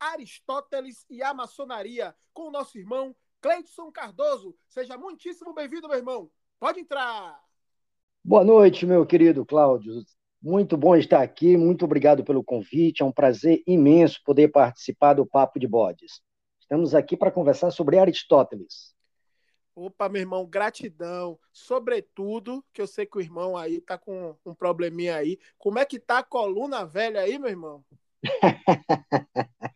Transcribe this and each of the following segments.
Aristóteles e a maçonaria com o nosso irmão Cleidson Cardoso. Seja muitíssimo bem-vindo, meu irmão. Pode entrar. Boa noite, meu querido Cláudio. Muito bom estar aqui. Muito obrigado pelo convite. É um prazer imenso poder participar do Papo de Bodes. Estamos aqui para conversar sobre Aristóteles. Opa, meu irmão, gratidão. Sobretudo, que eu sei que o irmão aí tá com um probleminha aí. Como é que tá a coluna velha aí, meu irmão?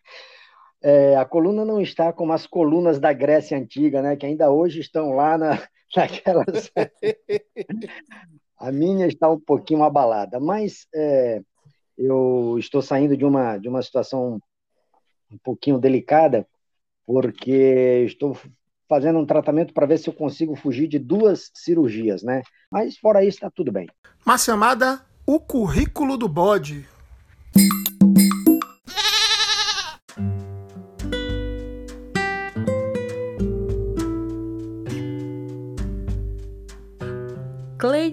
é, a coluna não está como as colunas da Grécia Antiga, né? Que ainda hoje estão lá na, naquelas. a minha está um pouquinho abalada, mas é, eu estou saindo de uma, de uma situação um pouquinho delicada, porque estou fazendo um tratamento para ver se eu consigo fugir de duas cirurgias, né? Mas fora isso, está tudo bem. Uma chamada O Currículo do Bode.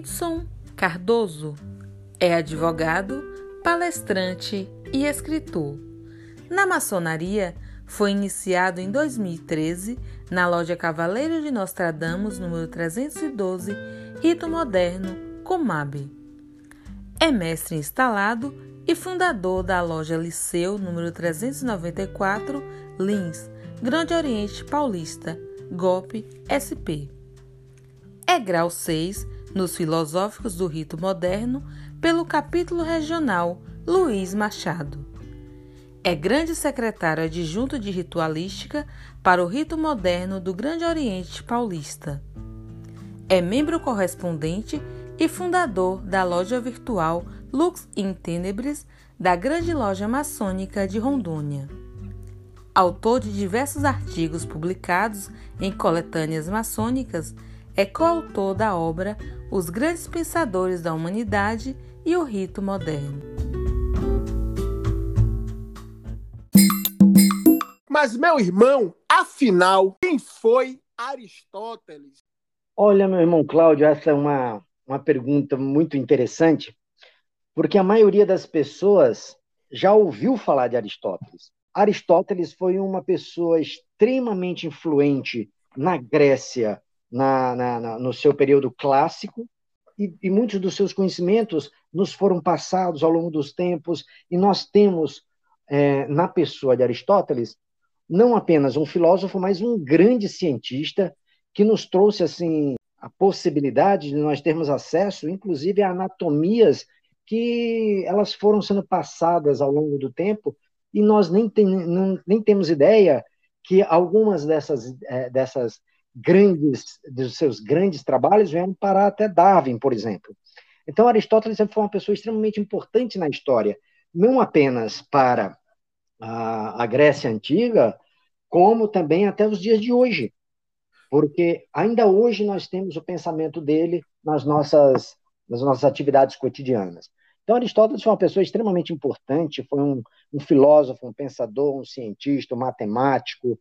Cleidson Cardoso é advogado, palestrante e escritor. Na maçonaria, foi iniciado em 2013 na loja Cavaleiro de Nostradamus, número 312, Rito Moderno, Comab. É mestre instalado e fundador da loja Liceu, número 394, Lins, Grande Oriente Paulista, GOP SP. É grau 6 nos Filosóficos do Rito Moderno, pelo capítulo regional Luiz Machado. É grande secretário adjunto de ritualística para o rito moderno do Grande Oriente Paulista. É membro correspondente e fundador da loja virtual Lux in Tenebris da Grande Loja Maçônica de Rondônia. Autor de diversos artigos publicados em coletâneas maçônicas, é coautor da obra Os Grandes Pensadores da Humanidade e o Rito Moderno. Mas, meu irmão, afinal, quem foi Aristóteles? Olha, meu irmão Cláudio, essa é uma, uma pergunta muito interessante, porque a maioria das pessoas já ouviu falar de Aristóteles. Aristóteles foi uma pessoa extremamente influente na Grécia, na, na, na, no seu período clássico, e, e, muitos dos seus conhecimentos nos foram passados ao longo dos tempos, e nós temos é, na pessoa de Aristóteles não apenas um filósofo, mas um grande cientista que nos trouxe assim a possibilidade de nós termos acesso, inclusive, a anatomias que elas foram sendo passadas ao longo do tempo e nós nem, tem, nem temos ideia que algumas dessas, é, dessas grandes, dos seus grandes trabalhos vieram parar até Darwin, por exemplo. Então, Aristóteles foi uma pessoa extremamente importante na história, não apenas para a, a Grécia Antiga, como também até os dias de hoje. Porque ainda hoje nós temos o pensamento dele nas nossas, nas nossas atividades cotidianas. Então, Aristóteles foi uma pessoa extremamente importante, foi um, um filósofo, um pensador, um cientista, um matemático,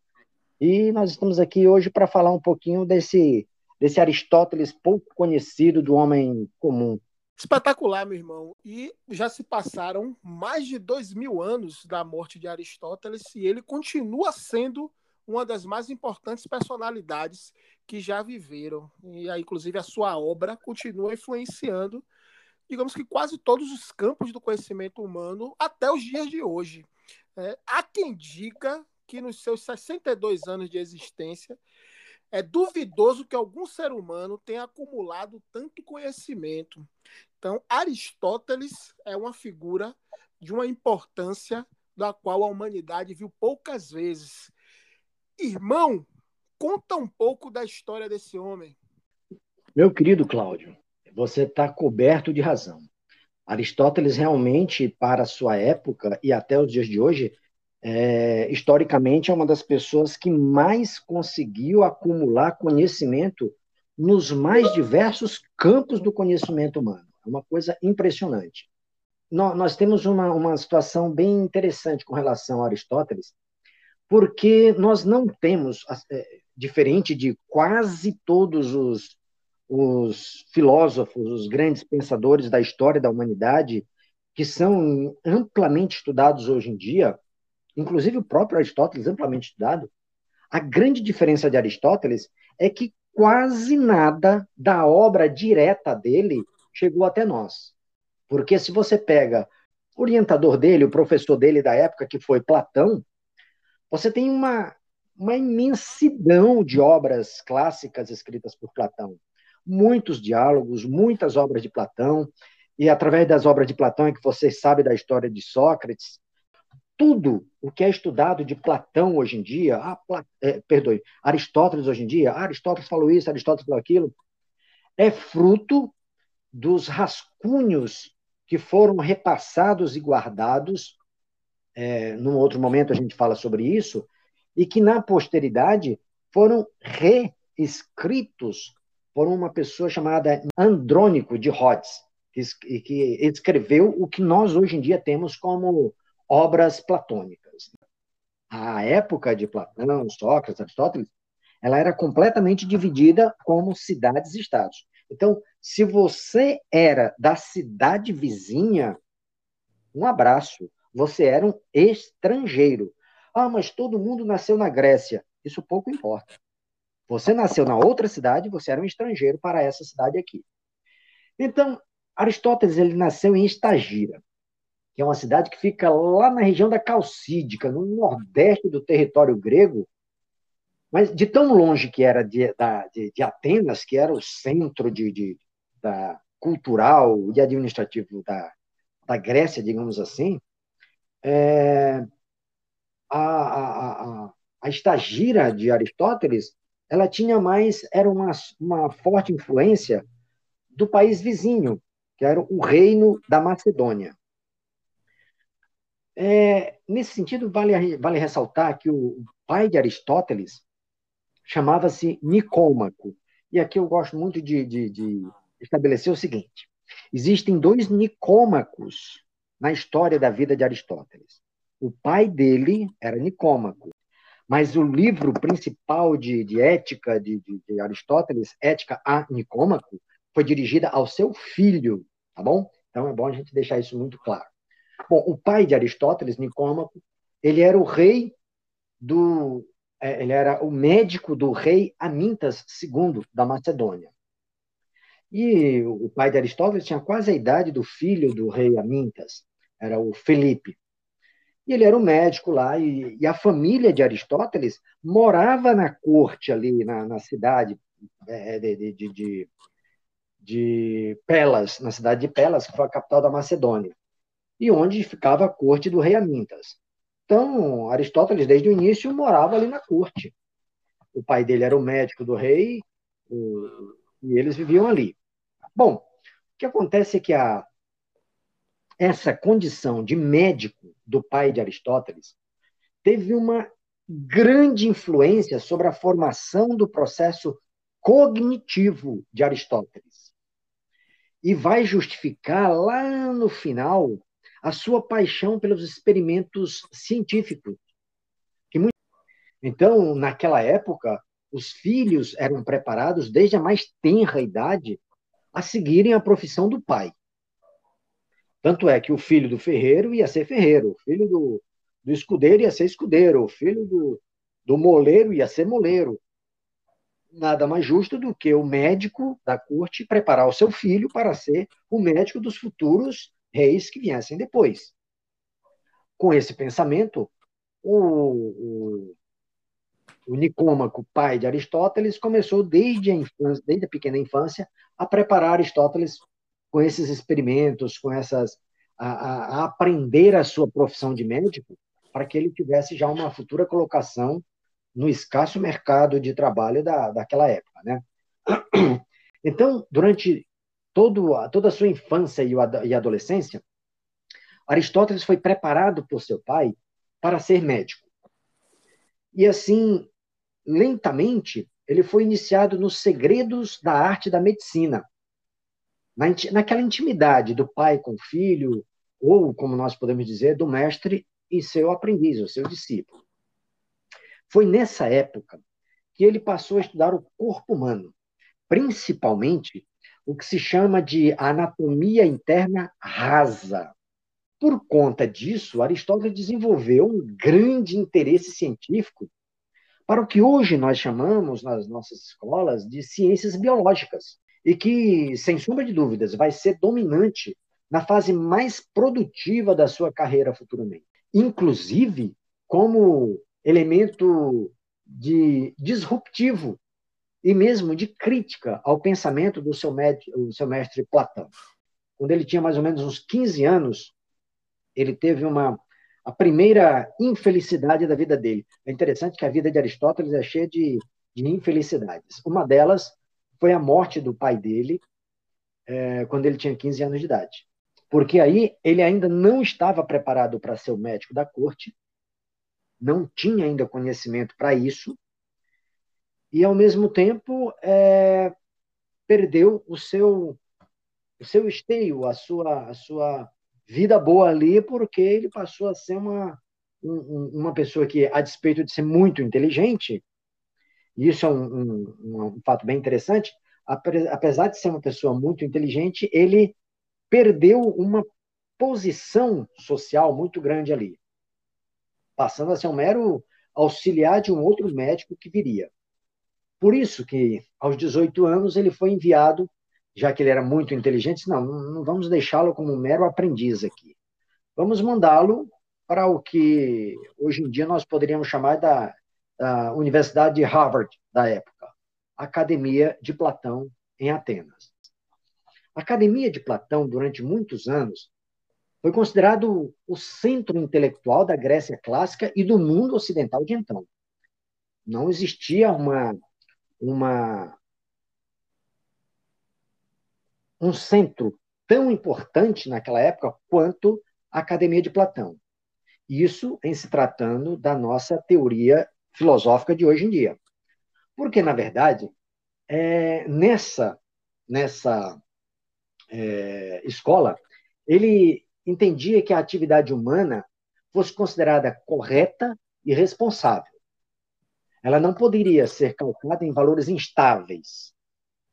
e nós estamos aqui hoje para falar um pouquinho desse, desse Aristóteles pouco conhecido do homem comum. Espetacular, meu irmão. E já se passaram mais de dois mil anos da morte de Aristóteles e ele continua sendo uma das mais importantes personalidades que já viveram. E aí, inclusive, a sua obra continua influenciando, digamos que quase todos os campos do conhecimento humano até os dias de hoje. É, há quem diga que nos seus 62 anos de existência é duvidoso que algum ser humano tenha acumulado tanto conhecimento. Então, Aristóteles é uma figura de uma importância da qual a humanidade viu poucas vezes. Irmão, conta um pouco da história desse homem. Meu querido Cláudio, você está coberto de razão. Aristóteles realmente, para sua época e até os dias de hoje, é, historicamente, é uma das pessoas que mais conseguiu acumular conhecimento nos mais diversos campos do conhecimento humano. É uma coisa impressionante. Nós temos uma, uma situação bem interessante com relação a Aristóteles, porque nós não temos, é, diferente de quase todos os, os filósofos, os grandes pensadores da história da humanidade, que são amplamente estudados hoje em dia, inclusive o próprio Aristóteles, amplamente estudado, a grande diferença de Aristóteles é que quase nada da obra direta dele chegou até nós. Porque se você pega o orientador dele, o professor dele da época, que foi Platão, você tem uma, uma imensidão de obras clássicas escritas por Platão. Muitos diálogos, muitas obras de Platão, e através das obras de Platão é que você sabe da história de Sócrates, tudo o que é estudado de Platão hoje em dia, ah, Pla, é, perdoe, Aristóteles hoje em dia, ah, Aristóteles falou isso, Aristóteles falou aquilo, é fruto dos rascunhos que foram repassados e guardados. É, num outro momento a gente fala sobre isso, e que na posteridade foram reescritos por uma pessoa chamada Andrônico de Rhodes, que escreveu o que nós hoje em dia temos como obras platônicas. A época de Platão, Sócrates, Aristóteles, ela era completamente dividida como cidades-estados. Então, se você era da cidade vizinha, um abraço, você era um estrangeiro. Ah, mas todo mundo nasceu na Grécia. Isso pouco importa. Você nasceu na outra cidade, você era um estrangeiro para essa cidade aqui. Então, Aristóteles ele nasceu em Estagira que é uma cidade que fica lá na região da Calcídica, no nordeste do território grego, mas de tão longe que era de, de, de Atenas, que era o centro de, de, da cultural e administrativo da, da Grécia, digamos assim, é, a, a, a, a estagira de Aristóteles ela tinha mais, era uma, uma forte influência do país vizinho, que era o reino da Macedônia. É, nesse sentido, vale, vale ressaltar que o pai de Aristóteles chamava-se Nicômaco. E aqui eu gosto muito de, de, de estabelecer o seguinte: existem dois Nicômacos na história da vida de Aristóteles. O pai dele era Nicômaco, mas o livro principal de, de ética de, de, de, Aristóteles, Ética a Nicômaco, foi dirigida ao seu filho, tá bom? Então é bom a gente deixar isso muito claro. Bom, o pai de Aristóteles, Nicômaco, ele era o rei do. É, ele era o médico do rei Amintas II da Macedônia. E o pai de Aristóteles tinha quase a idade do filho do rei Amintas, era o Felipe. E ele era um médico lá, e, e a família de Aristóteles morava na corte ali, na, na cidade é, de, de, de, de Pelas, na cidade de Pelas, que foi a capital da Macedônia e onde ficava a corte do rei Amintas. Então, Aristóteles, desde o início, morava ali na corte. O pai dele era o médico do rei e eles viviam ali. Bom, o que acontece é que a, essa condição de médico do pai de Aristóteles teve uma grande influência sobre a formação do processo cognitivo de Aristóteles. E vai justificar lá no final a sua paixão pelos experimentos científicos. Então, naquela época, os filhos eram preparados desde a mais tenra idade a seguirem a profissão do pai. Tanto é que o filho do ferreiro ia ser ferreiro, o filho do, do escudeiro ia ser escudeiro, o filho do, do moleiro ia ser moleiro. Nada mais justo do que o médico da corte preparar o seu filho para ser o médico dos futuros reis que viessem depois. Com esse pensamento, o, o, o Nicômaco, pai de Aristóteles, começou desde a, infância, desde a pequena infância a preparar Aristóteles com esses experimentos, com essas a, a, a aprender a sua profissão de médico, para que ele tivesse já uma futura colocação no escasso mercado de trabalho da, daquela época, né? Então, durante todo, toda a sua infância e adolescência, Aristóteles foi preparado por seu pai para ser médico. E assim, lentamente, ele foi iniciado nos segredos da arte da medicina, naquela intimidade do pai com o filho, ou, como nós podemos dizer, do mestre e seu aprendiz, o seu discípulo. Foi nessa época que ele passou a estudar o corpo humano, principalmente o que se chama de anatomia interna rasa. Por conta disso, Aristóteles desenvolveu um grande interesse científico para o que hoje nós chamamos nas nossas escolas de ciências biológicas, e que, sem sombra de dúvidas, vai ser dominante na fase mais produtiva da sua carreira futuramente. Inclusive, como elemento de disruptivo e mesmo de crítica ao pensamento do seu, mestre, do seu mestre Platão. Quando ele tinha mais ou menos uns 15 anos, ele teve uma a primeira infelicidade da vida dele. É interessante que a vida de Aristóteles é cheia de, de infelicidades. Uma delas foi a morte do pai dele é, quando ele tinha 15 anos de idade. Porque aí ele ainda não estava preparado para ser o médico da corte, não tinha ainda conhecimento para isso, e ao mesmo tempo é, perdeu o seu o seu esteio, a sua a sua vida boa ali, porque ele passou a ser uma um, uma pessoa que, a despeito de ser muito inteligente, e isso é um, um, um fato bem interessante, apesar de ser uma pessoa muito inteligente, ele perdeu uma posição social muito grande ali, passando a ser um mero auxiliar de um outro médico que viria. Por isso que, aos 18 anos, ele foi enviado, já que ele era muito inteligente, não, não vamos deixá-lo como um mero aprendiz aqui. Vamos mandá-lo para o que hoje em dia nós poderíamos chamar da, da Universidade de Harvard da época, Academia de Platão em Atenas. A Academia de Platão, durante muitos anos, foi considerado o centro intelectual da Grécia clássica e do mundo ocidental de então. Não existia uma, uma um centro tão importante naquela época quanto a Academia de Platão. Isso em se tratando da nossa teoria filosófica de hoje em dia. Porque, na verdade, é, nessa, nessa é, escola, ele entendia que a atividade humana fosse considerada correta e responsável. Ela não poderia ser calculada em valores instáveis.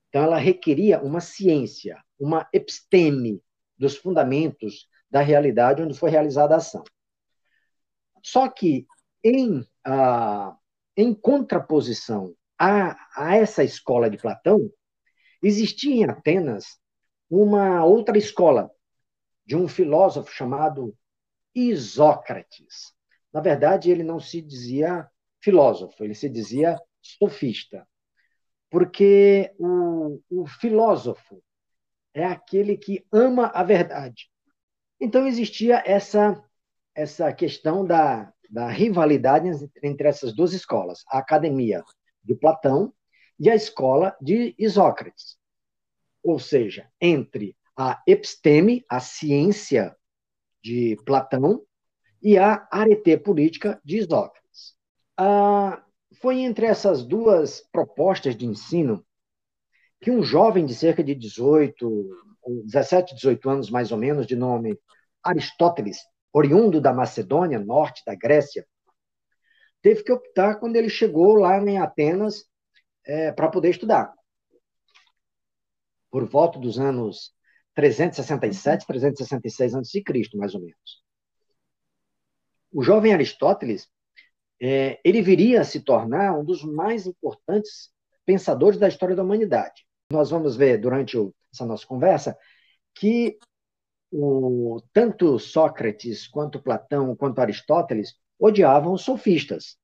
Então, ela requeria uma ciência, uma episteme dos fundamentos da realidade onde foi realizada a ação. Só que, em, ah, em contraposição a, a essa escola de Platão, existia em Atenas uma outra escola, de um filósofo chamado Isócrates. Na verdade, ele não se dizia filósofo, ele se dizia sofista. Porque o, o filósofo é aquele que ama a verdade. Então existia essa essa questão da, da rivalidade entre essas duas escolas, a academia de Platão e a escola de Isócrates. Ou seja, entre a episteme, a ciência de Platão, e a arete política de Isócrates. Ah, foi entre essas duas propostas de ensino que um jovem de cerca de 18, 17, 18 anos mais ou menos, de nome Aristóteles, oriundo da Macedônia, norte da Grécia, teve que optar quando ele chegou lá em Atenas é, para poder estudar. Por volta dos anos 367, 366 a.C., mais ou menos. O jovem Aristóteles, é, ele viria a se tornar um dos mais importantes pensadores da história da humanidade. Nós vamos ver durante o, essa nossa conversa que o, tanto Sócrates, quanto Platão, quanto Aristóteles odiavam os sofistas.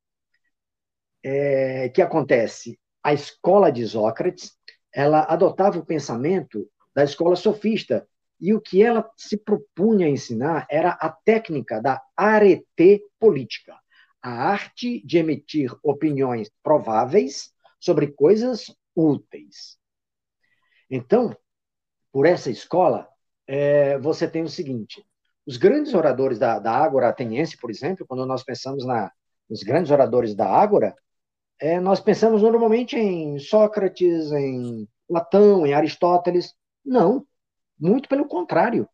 É, que acontece? A escola de Sócrates ela adotava o pensamento da escola sofista. E o que ela se propunha a ensinar era a técnica da arete política, a arte de emitir opiniões prováveis sobre coisas úteis. Então, por essa escola, é, você tem o seguinte: Os grandes oradores da, da Ágora ateniense, por exemplo, quando nós pensamos na, nos grandes oradores da Ágora, é, nós pensamos normalmente em Sócrates, em Platão, em Aristóteles. Não, muito pelo contrário.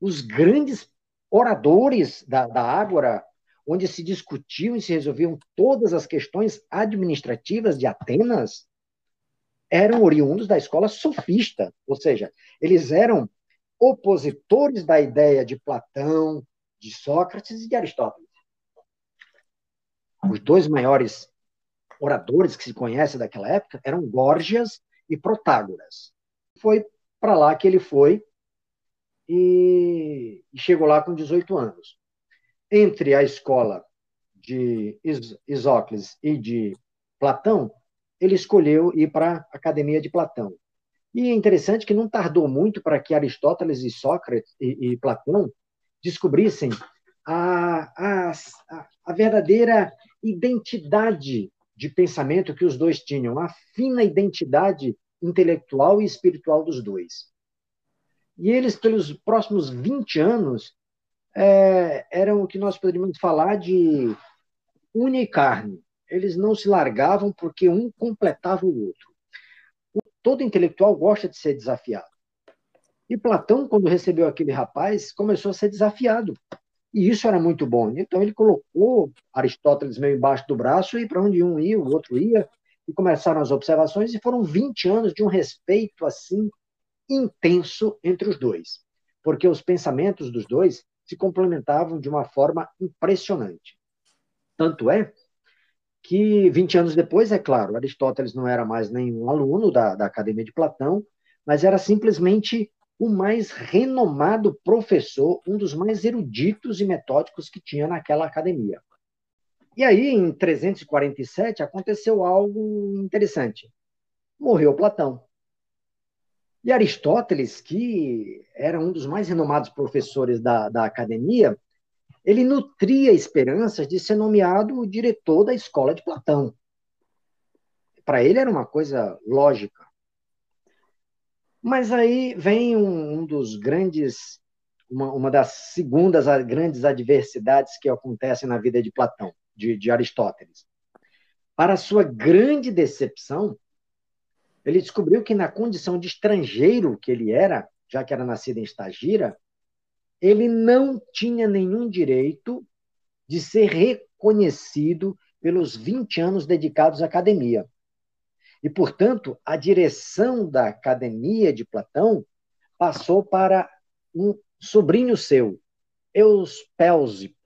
Os grandes oradores da, da Ágora, onde se discutiam e se resolviam todas as questões administrativas de Atenas, eram oriundos da escola sofista, ou seja, eles eram opositores da ideia de Platão, de Sócrates e de Aristóteles. Os dois maiores oradores que se conhecem daquela época eram Górgias e Protágoras. Foi para lá que ele foi e chegou lá com 18 anos. Entre a escola de Isócles e de Platão, ele escolheu ir para a Academia de Platão. E é interessante que não tardou muito para que Aristóteles e Sócrates e, e Platão descobrissem a, a, a verdadeira identidade de pensamento que os dois tinham, a fina identidade intelectual e espiritual dos dois. E eles, pelos próximos 20 anos, é, eram o que nós poderíamos falar de unicarne. Eles não se largavam porque um completava o outro todo intelectual gosta de ser desafiado. E Platão, quando recebeu aquele rapaz, começou a ser desafiado. E isso era muito bom. Então ele colocou Aristóteles meio embaixo do braço e para onde um ia, o outro ia, e começaram as observações, e foram 20 anos de um respeito assim intenso entre os dois, porque os pensamentos dos dois se complementavam de uma forma impressionante. Tanto é que 20 anos depois, é claro, Aristóteles não era mais nenhum aluno da, da Academia de Platão, mas era simplesmente o mais renomado professor, um dos mais eruditos e metódicos que tinha naquela academia. E aí, em 347, aconteceu algo interessante. Morreu Platão. E Aristóteles, que era um dos mais renomados professores da, da academia, ele nutria esperanças de ser nomeado o diretor da escola de Platão. Para ele era uma coisa lógica. Mas aí vem um, um dos grandes, uma, uma, das segundas grandes adversidades que acontecem na vida de Platão, de, de Aristóteles. Para sua grande decepção, ele descobriu que na condição de estrangeiro que ele era, já que era nascido em Estagira, ele não tinha nenhum direito de ser reconhecido pelos 20 anos dedicados à academia. E, portanto, a direção da academia de Platão passou para um sobrinho seu, Euspélsipo,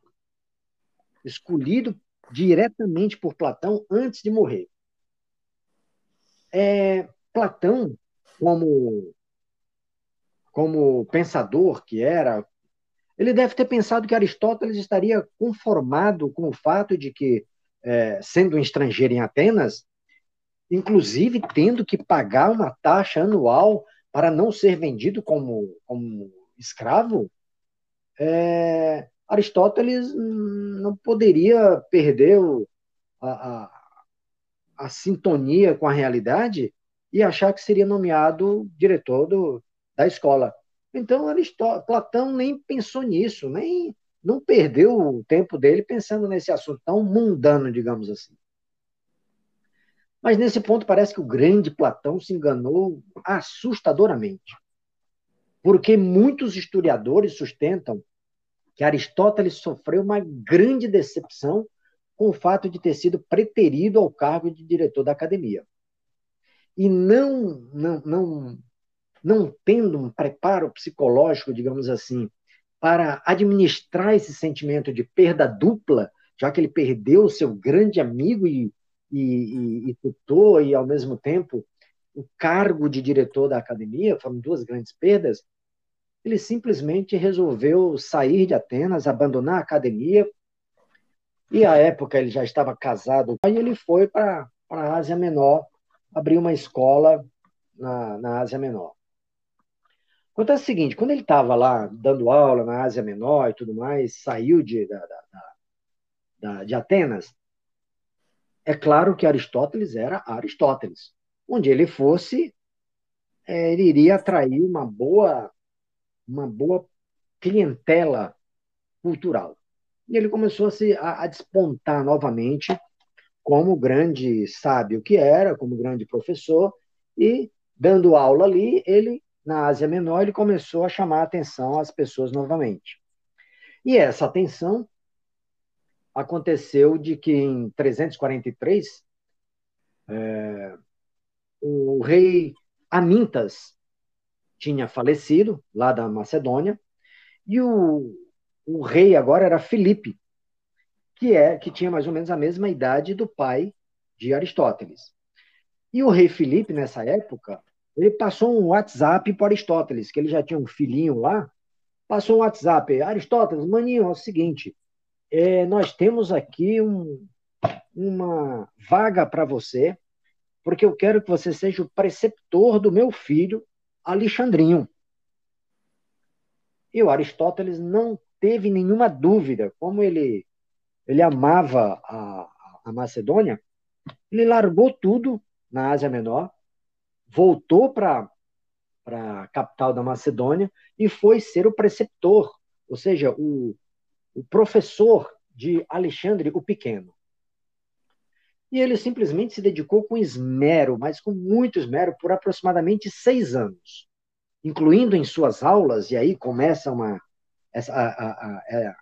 escolhido diretamente por Platão antes de morrer. É, Platão, como, como pensador que era, ele deve ter pensado que Aristóteles estaria conformado com o fato de que, é, sendo um estrangeiro em Atenas, inclusive tendo que pagar uma taxa anual para não ser vendido como, como escravo, é, Aristóteles não poderia perder o, a, a, a, sintonia com a realidade e achar que seria nomeado diretor do, da escola. Então, Aristóteles, Platão nem pensou nisso, nem não perdeu o tempo dele pensando nesse assunto tão mundano, digamos assim. Mas nesse ponto parece que o grande Platão se enganou assustadoramente. Porque muitos historiadores sustentam que Aristóteles sofreu uma grande decepção com o fato de ter sido preterido ao cargo de diretor da academia. E não, não, não não tendo um preparo psicológico, digamos assim, para administrar esse sentimento de perda dupla, já que ele perdeu o seu grande amigo e, e, e, e tutor, e ao mesmo tempo o cargo de diretor da academia, foram duas grandes perdas, ele simplesmente resolveu sair de Atenas, abandonar a academia, e à época ele já estava casado, aí ele foi para a Ásia Menor, abrir uma escola na, na Ásia Menor. Acontece o seguinte, quando ele estava lá dando aula na Ásia Menor e tudo mais, saiu de, da, da, da, de Atenas, é claro que Aristóteles era Aristóteles. Onde ele fosse, é, ele iria atrair uma boa, uma boa clientela cultural. E ele começou a, se, a, a despontar novamente como grande sábio que era, como grande professor, e dando aula ali, ele, na Ásia Menor, ele começou a chamar a atenção às pessoas novamente. E essa atenção aconteceu de que em 343, é, o rei Amintas tinha falecido, lá da Macedônia, e o, o rei agora era Filipe, que é que tinha mais ou menos a mesma idade do pai de Aristóteles. E o rei Filipe, nessa época, ele passou um WhatsApp para Aristóteles, que ele já tinha um filhinho lá, passou um WhatsApp. Aristóteles, maninho, é o seguinte, é, nós temos aqui um, uma vaga para você, porque eu quero que você seja o preceptor do meu filho, Alexandrinho. E o Aristóteles não teve nenhuma dúvida, como ele, ele amava a, a Macedônia, ele largou tudo na Ásia Menor, voltou para a capital da Macedônia e foi ser o preceptor, ou seja, o, o professor de Alexandre o Pequeno. E ele simplesmente se dedicou com esmero, mas com muito esmero, por aproximadamente seis anos, incluindo em suas aulas, e aí começa uma, essa, a, a, é,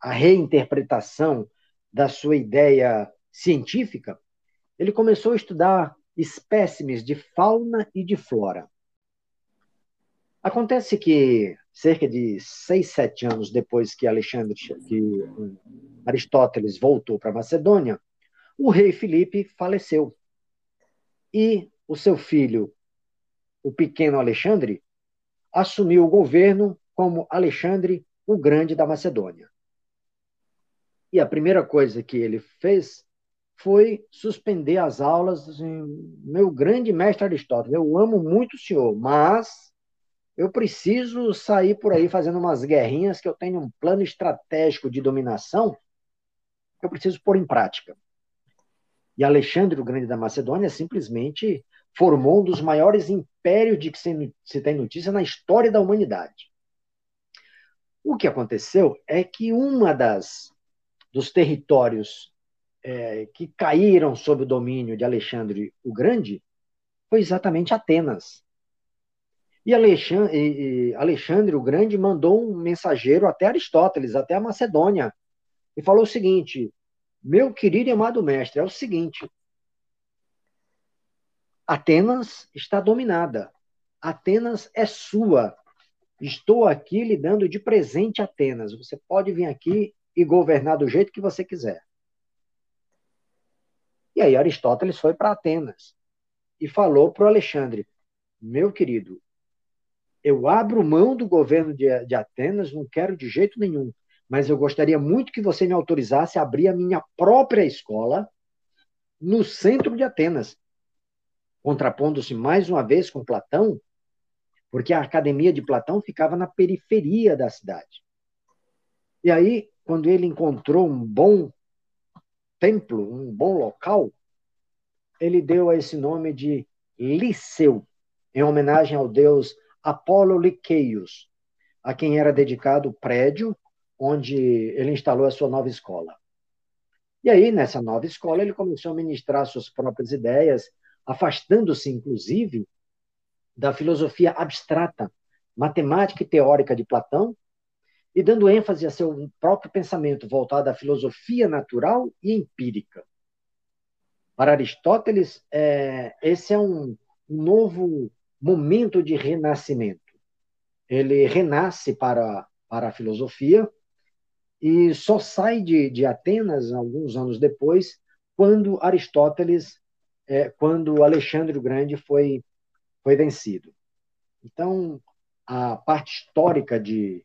a reinterpretação da sua ideia científica, ele começou a estudar espécimes de fauna e de flora. Acontece que, cerca de seis, sete anos depois que Alexandre, que Aristóteles voltou para Macedônia, o rei Filipe faleceu. E o seu filho, o pequeno Alexandre, assumiu o governo como Alexandre o Grande da Macedônia. E a primeira coisa que ele fez foi suspender as aulas. Assim, meu grande mestre Aristóteles, eu amo muito o senhor, mas eu preciso sair por aí fazendo umas guerrinhas que eu tenho um plano estratégico de dominação que eu preciso pôr em prática. E Alexandre o Grande da Macedônia simplesmente formou um dos maiores impérios de que se tem notícia na história da humanidade. O que aconteceu é que uma das dos territórios é, que caíram sob o domínio de Alexandre o Grande foi exatamente Atenas. E Alexandre, e Alexandre o Grande mandou um mensageiro até Aristóteles, até a Macedônia, e falou o seguinte: Meu querido e amado mestre, é o seguinte. Atenas está dominada. Atenas é sua. Estou aqui lhe dando de presente Atenas. Você pode vir aqui e governar do jeito que você quiser. E aí Aristóteles foi para Atenas e falou para o Alexandre: Meu querido, eu abro mão do governo de, de Atenas, não quero de jeito nenhum, mas eu gostaria muito que você me autorizasse a abrir a minha própria escola no centro de Atenas, contrapondo-se mais uma vez com Platão, porque a academia de Platão ficava na periferia da cidade. E aí, quando ele encontrou um bom templo, um bom local, ele deu a esse nome de Liceu, em homenagem ao deus Apolo Liqueios, a quem era dedicado o prédio onde ele instalou a sua nova escola. E aí, nessa nova escola, ele começou a ministrar suas próprias ideias, afastando-se, inclusive, da filosofia abstrata, matemática e teórica de Platão, e dando ênfase a seu próprio pensamento voltado à filosofia natural e empírica. Para Aristóteles, é, esse é um novo momento de renascimento. Ele renasce para, para a filosofia e só sai de, de Atenas alguns anos depois, quando Aristóteles, é, quando Alexandre o Grande foi, foi vencido. Então, a parte histórica de,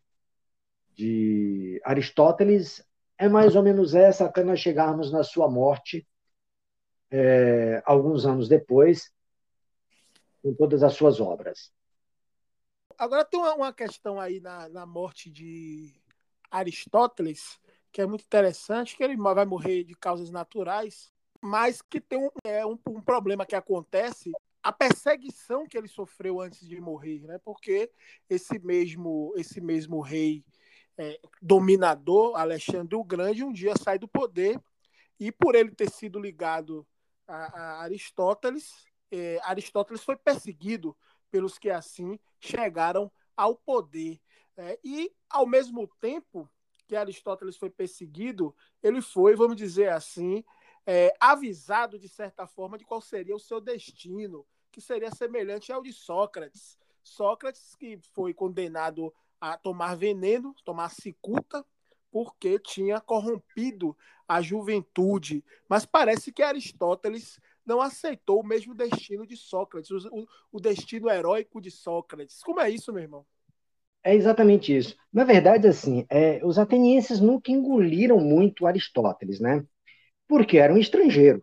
de Aristóteles é mais ou menos essa até nós chegarmos na sua morte, é, alguns anos depois, com todas as suas obras. Agora tem uma, questão aí na, na morte de Aristóteles, que é muito interessante, que ele vai morrer de causas naturais, mas que tem um, é, um, um problema que acontece a perseguição que ele sofreu antes de morrer, né? Porque esse mesmo esse mesmo rei é, dominador, Alexandre o Grande, um dia sai do poder e por ele ter sido ligado a, a Aristóteles, é, Aristóteles foi perseguido pelos que assim chegaram ao poder. É, e, ao mesmo tempo que Aristóteles foi perseguido, ele foi, vamos dizer assim, é, avisado de certa forma de qual seria o seu destino, que seria semelhante ao de Sócrates. Sócrates, que foi condenado a tomar veneno, tomar cicuta, porque tinha corrompido a juventude. Mas parece que Aristóteles não aceitou o mesmo destino de Sócrates, o, o destino heróico de Sócrates. Como é isso, meu irmão? É exatamente isso. Na verdade, assim, é, os atenienses nunca engoliram muito Aristóteles, né? Porque era um estrangeiro.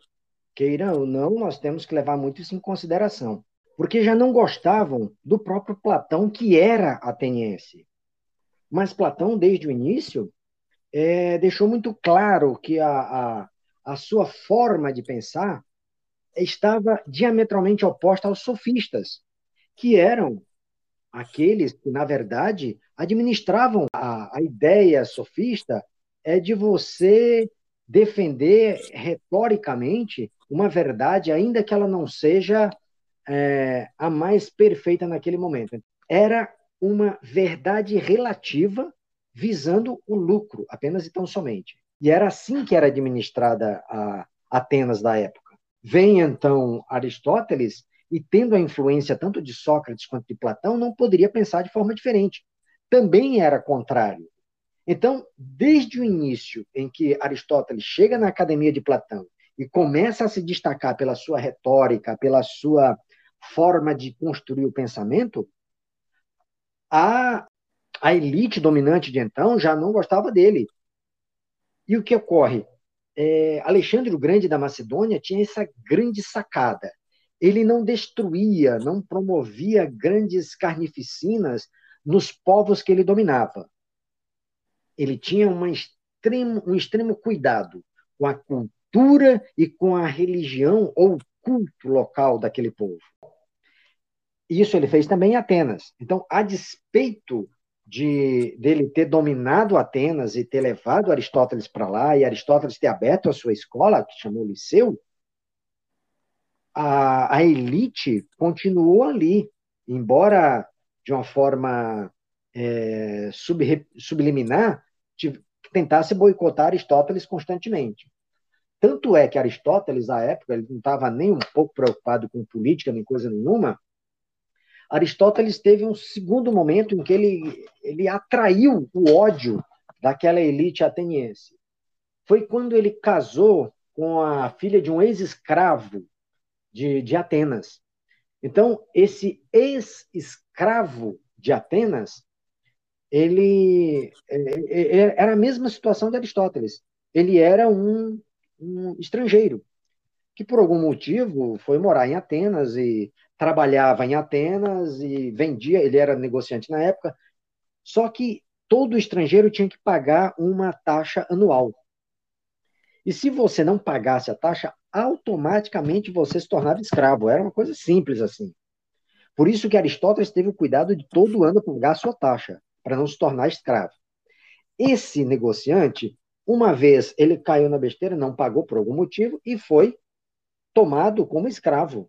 Queira ou não, nós temos que levar muito isso em consideração. Porque já não gostavam do próprio Platão, que era ateniense. Mas Platão, desde o início, é, deixou muito claro que a, a, a sua forma de pensar estava diametralmente oposta aos sofistas, que eram aqueles que, na verdade, administravam a, a ideia sofista é de você defender retoricamente uma verdade, ainda que ela não seja é, a mais perfeita naquele momento. Era uma verdade relativa visando o lucro, apenas e tão somente. E era assim que era administrada a Atenas da época. Vem então Aristóteles e, tendo a influência tanto de Sócrates quanto de Platão, não poderia pensar de forma diferente. Também era contrário. Então, desde o início em que Aristóteles chega na academia de Platão e começa a se destacar pela sua retórica, pela sua forma de construir o pensamento, a, a elite dominante de então já não gostava dele. E o que ocorre? É, Alexandre o Grande da Macedônia tinha essa grande sacada. Ele não destruía, não promovia grandes carnificinas nos povos que ele dominava. Ele tinha extremo, um extremo cuidado com a cultura e com a religião ou culto local daquele povo. Isso ele fez também em Atenas. Então, a despeito de dele ter dominado Atenas e ter levado Aristóteles para lá e Aristóteles ter aberto a sua escola, que chamou Liceu, a, a elite continuou ali, embora de uma forma é, sub, subliminar, tentasse boicotar Aristóteles constantemente. Tanto é que Aristóteles, à época, ele não estava nem um pouco preocupado com política, nem coisa nenhuma, Aristóteles teve um segundo momento em que ele, ele atraiu o ódio daquela elite ateniense. Foi quando ele casou com a filha de um ex-escravo de, de Atenas. Então, esse ex-escravo de Atenas, ele, ele, era a mesma situação de Aristóteles. Ele era um, um estrangeiro que por algum motivo foi morar em Atenas e trabalhava em Atenas e vendia, ele era negociante na época, só que todo estrangeiro tinha que pagar uma taxa anual. E se você não pagasse a taxa, automaticamente você se tornava escravo. Era uma coisa simples assim. Por isso que Aristóteles teve o cuidado de todo ano pagar a sua taxa, para não se tornar escravo. Esse negociante, uma vez ele caiu na besteira, não pagou por algum motivo e foi tomado como escravo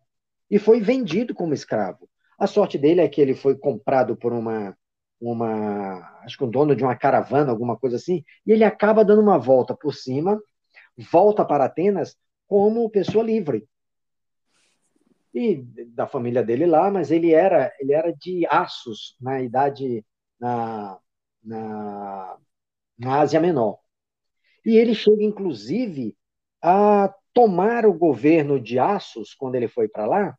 e foi vendido como escravo. A sorte dele é que ele foi comprado por uma, uma acho que um dono de uma caravana, alguma coisa assim, e ele acaba dando uma volta por cima, volta para Atenas como pessoa livre. E da família dele lá, mas ele era ele era de Assos na idade na, na, na Ásia Menor. E ele chega inclusive a tomar o governo de Assos quando ele foi para lá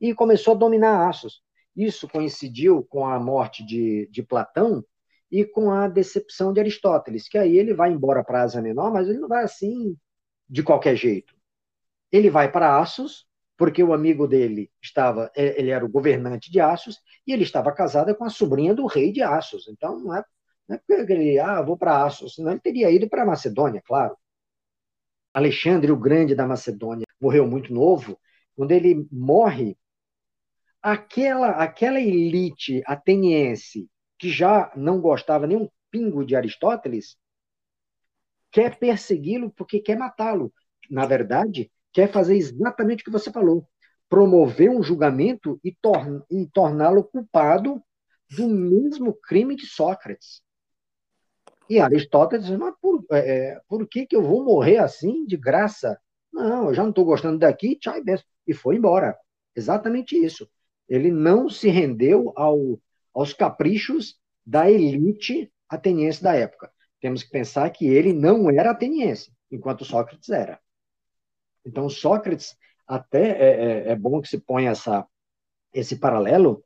e começou a dominar Assos. Isso coincidiu com a morte de, de Platão e com a decepção de Aristóteles, que aí ele vai embora para a Ásia Menor, mas ele não vai assim de qualquer jeito. Ele vai para Assos, porque o amigo dele estava, é, ele era o governante de Assos, e ele estava casado com a sobrinha do rei de Assos. Então não é, não é porque ele, ah, vou para Assos, senão ele teria ido para Macedônia, claro. Alexandre o Grande da Macedônia morreu muito novo. Quando ele morre, aquela, aquela elite ateniense que já não gostava nem um pingo de Aristóteles, quer persegui-lo porque quer matá-lo. Na verdade, quer fazer exatamente o que você falou: promover um julgamento e, tor e torná-lo culpado do mesmo crime de Sócrates. E Aristóteles diz, mas por, é, é, por que, que eu vou morrer assim, de graça? Não, eu já não estou gostando daqui, tchau e benção. E foi embora. Exatamente isso. Ele não se rendeu ao, aos caprichos da elite ateniense da época. Temos que pensar que ele não era ateniense, enquanto Sócrates era. Então, Sócrates, até é, é, é bom que se ponha essa, esse paralelo,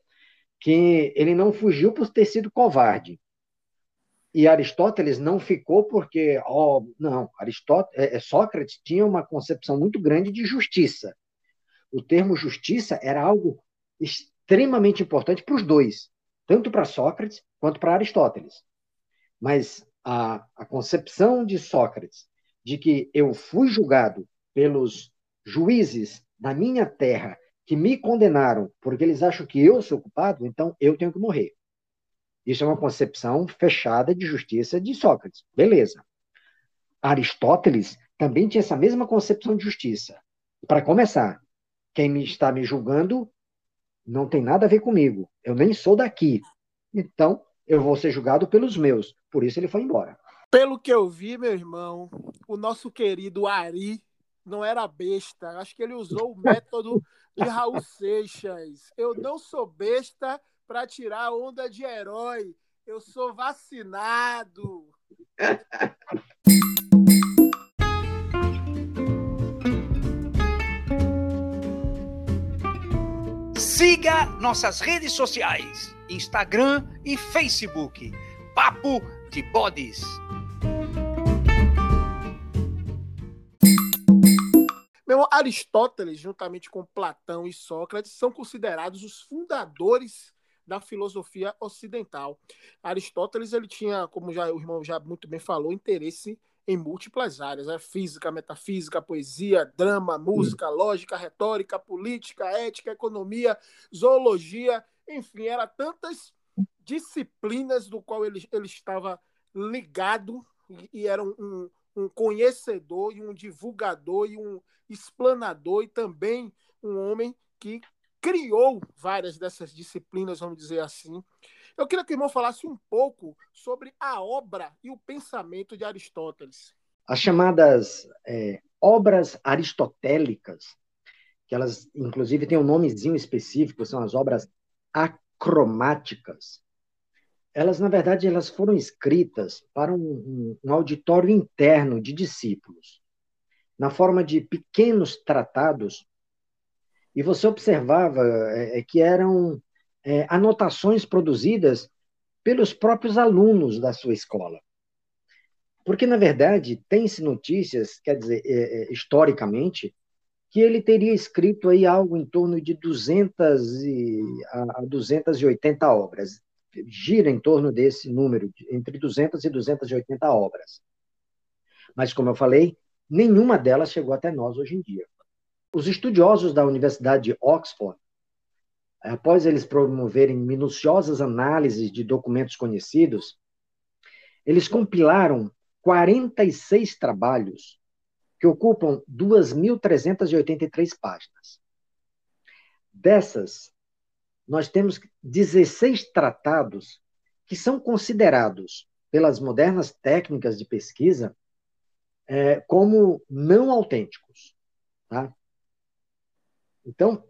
que ele não fugiu por ter sido covarde. E Aristóteles não ficou porque, ó, não, Aristóteles, é, é, Sócrates tinha uma concepção muito grande de justiça. O termo justiça era algo extremamente importante para os dois, tanto para Sócrates quanto para Aristóteles. Mas a, a concepção de Sócrates de que eu fui julgado pelos juízes da minha terra que me condenaram porque eles acham que eu sou culpado, então eu tenho que morrer. Isso é uma concepção fechada de justiça de Sócrates. Beleza. Aristóteles também tinha essa mesma concepção de justiça. Para começar, quem me está me julgando não tem nada a ver comigo. Eu nem sou daqui. Então, eu vou ser julgado pelos meus. Por isso ele foi embora. Pelo que eu vi, meu irmão, o nosso querido Ari não era besta. Acho que ele usou o método de Raul Seixas. Eu não sou besta para tirar onda de herói. Eu sou vacinado. Siga nossas redes sociais: Instagram e Facebook. Papo de Bodes. Meu, Aristóteles, juntamente com Platão e Sócrates, são considerados os fundadores da filosofia ocidental. Aristóteles ele tinha, como já o irmão já muito bem falou, interesse em múltiplas áreas, né? física, metafísica, poesia, drama, música, lógica, retórica, política, ética, economia, zoologia, enfim, eram tantas disciplinas do qual ele, ele estava ligado e era um, um conhecedor e um divulgador e um explanador e também um homem que criou várias dessas disciplinas, vamos dizer assim. Eu queria que o irmão falasse um pouco sobre a obra e o pensamento de Aristóteles. As chamadas é, obras aristotélicas, que elas, inclusive, têm um nomezinho específico, são as obras acromáticas. Elas, na verdade, elas foram escritas para um, um, auditório interno de discípulos, na forma de pequenos tratados e você observava é, é, que eram é, anotações produzidas pelos próprios alunos da sua escola. Porque, na verdade, tem-se notícias, quer dizer, é, é historicamente, que ele teria escrito aí algo em torno de 200 e, a 280 obras. Gira em torno desse número, entre 200 e 280 obras. Mas, como eu falei, nenhuma delas chegou até nós hoje em dia. Os estudiosos da Universidade de Oxford, após eles promoverem minuciosas análises de documentos conhecidos, eles compilaram 46 trabalhos que ocupam 2.383 páginas. Dessas, nós temos 16 tratados que são considerados, pelas modernas técnicas de pesquisa, é, como não autênticos. Tá? Então,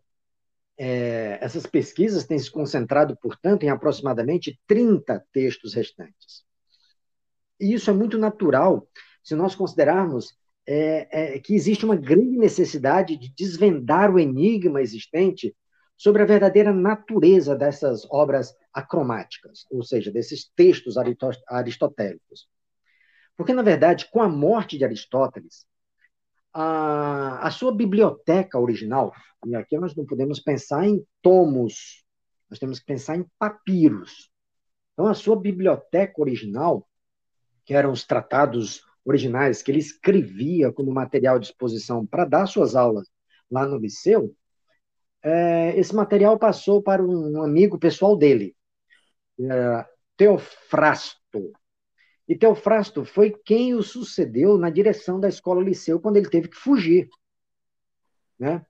é, essas pesquisas têm se concentrado, portanto, em aproximadamente 30 textos restantes. E isso é muito natural se nós considerarmos é, é, que existe uma grande necessidade de desvendar o enigma existente sobre a verdadeira natureza dessas obras acromáticas, ou seja, desses textos aristotélicos. Porque, na verdade, com a morte de Aristóteles, a, a sua biblioteca original, e aqui nós não podemos pensar em tomos, nós temos que pensar em papiros. Então, a sua biblioteca original, que eram os tratados originais que ele escrevia como material de exposição para dar suas aulas lá no liceu, é, esse material passou para um amigo pessoal dele, é, Teofrasto. E Teofrasto foi quem o sucedeu na direção da escola liceu quando ele teve que fugir. Né?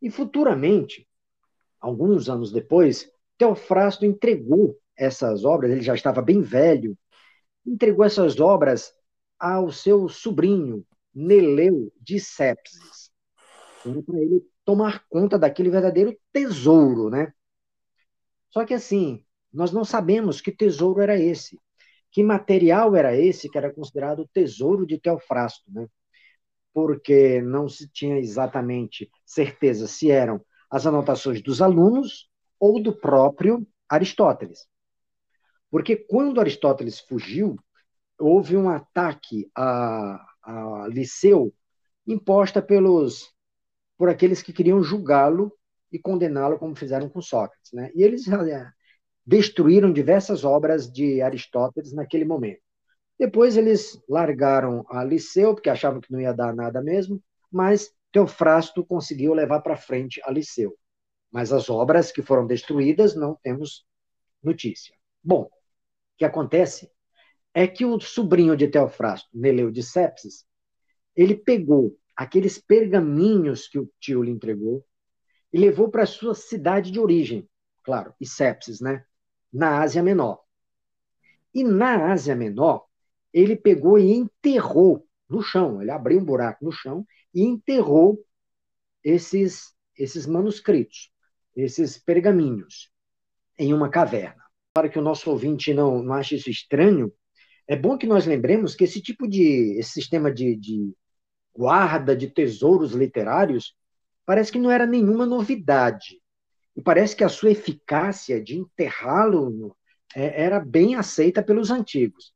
E futuramente, alguns anos depois, Teofrasto entregou essas obras, ele já estava bem velho, entregou essas obras ao seu sobrinho, Neleu de Sepsis, para ele tomar conta daquele verdadeiro tesouro, né? Só que assim, nós não sabemos que tesouro era esse, que material era esse que era considerado o tesouro de Teofrasto, né? Porque não se tinha exatamente certeza se eram as anotações dos alunos ou do próprio Aristóteles. Porque quando Aristóteles fugiu, houve um ataque a, a Liceu imposta pelos por aqueles que queriam julgá-lo e condená-lo como fizeram com Sócrates, né? E eles é, destruíram diversas obras de Aristóteles naquele momento. Depois eles largaram a Liceu porque achavam que não ia dar nada mesmo, mas Teofrasto conseguiu levar para frente a Liceu. Mas as obras que foram destruídas não temos notícia. Bom, o que acontece é que o sobrinho de Teofrasto, Neleu de Sepsis, ele pegou aqueles pergaminhos que o tio lhe entregou e levou para sua cidade de origem, claro, e né? Na Ásia Menor. E na Ásia Menor, ele pegou e enterrou no chão, ele abriu um buraco no chão e enterrou esses esses manuscritos, esses pergaminhos em uma caverna. Para que o nosso ouvinte não, não ache isso estranho, é bom que nós lembremos que esse tipo de esse sistema de, de guarda de tesouros literários parece que não era nenhuma novidade. E parece que a sua eficácia de enterrá-lo é, era bem aceita pelos antigos.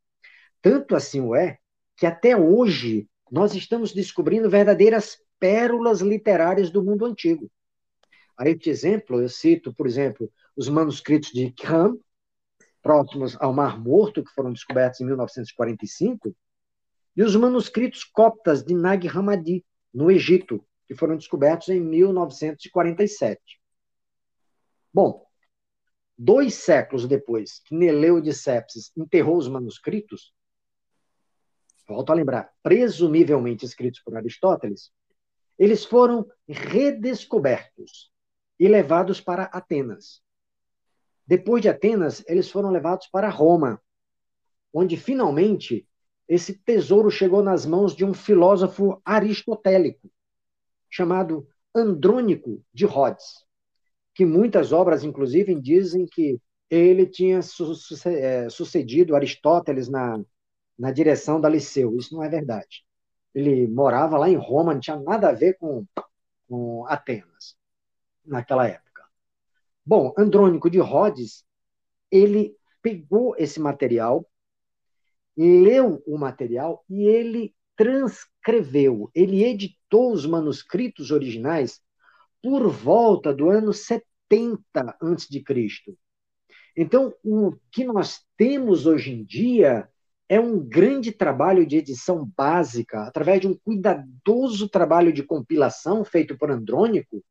Tanto assim o é que até hoje nós estamos descobrindo verdadeiras pérolas literárias do mundo antigo. A este exemplo, eu cito, por exemplo, os manuscritos de Qam, próximos ao Mar Morto, que foram descobertos em 1945, e os manuscritos coptas de Nag Hammadi, no Egito, que foram descobertos em 1947. Bom, dois séculos depois que Neleu de Sepsis enterrou os manuscritos, volto a lembrar, presumivelmente escritos por Aristóteles, eles foram redescobertos e levados para Atenas. Depois de Atenas, eles foram levados para Roma, onde finalmente esse tesouro chegou nas mãos de um filósofo aristotélico, chamado Andrônico de Rhodes, que muitas obras, inclusive, dizem que ele tinha é, sucedido Aristóteles na, na direção da Liceu. Isso não é verdade. Ele morava lá em Roma, não tinha nada a ver com, com Atenas naquela época. Bom, Andrônico de Rhodes, ele pegou esse material, leu o material e ele transcreveu, ele editou os manuscritos originais por volta do ano 70 a.C. Então, o que nós temos hoje em dia é um grande trabalho de edição básica, através de um cuidadoso trabalho de compilação feito por Andrônico,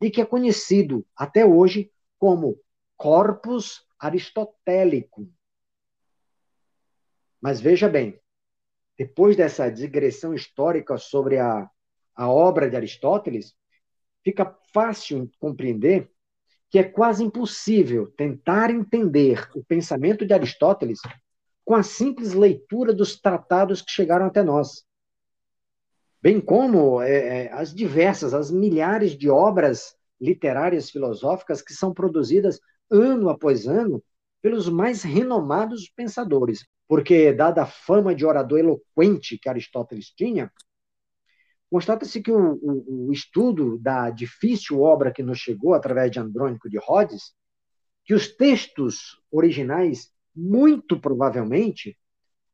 e que é conhecido até hoje como corpus aristotélico. Mas veja bem, depois dessa digressão histórica sobre a, a obra de Aristóteles, fica fácil compreender que é quase impossível tentar entender o pensamento de Aristóteles com a simples leitura dos tratados que chegaram até nós. Bem como é, é as diversas, as milhares de obras literárias filosóficas que são produzidas ano após ano pelos mais renomados pensadores. Porque, dada a fama de orador eloquente que Aristóteles tinha, constata-se que o, o, o, estudo da difícil obra que nos chegou através de Andrônico de Rhodes, que os textos originais, muito provavelmente,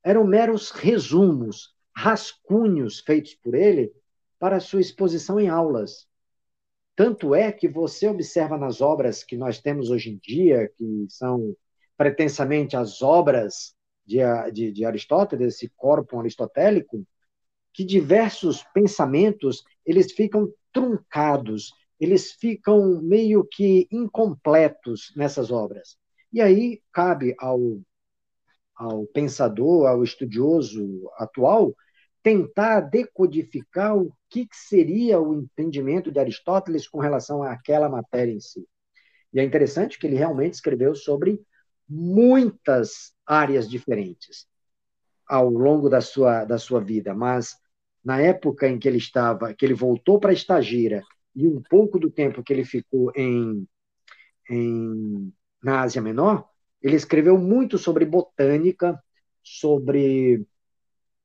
eram meros resumos, rascunhos feitos por ele para sua exposição em aulas, tanto é que você observa nas obras que nós temos hoje em dia, que são pretensamente as obras de, de, de Aristóteles, esse corpo aristotélico, que diversos pensamentos eles ficam truncados, eles ficam meio que incompletos nessas obras. E aí cabe ao, ao pensador, ao estudioso atual, tentar decodificar o que seria o entendimento de Aristóteles com relação àquela matéria em si. E é interessante que ele realmente escreveu sobre muitas áreas diferentes ao longo da sua, da sua vida, mas na época em que ele estava, que ele voltou para Estagira e um pouco do tempo que ele ficou em, em na Ásia Menor, ele escreveu muito sobre botânica, sobre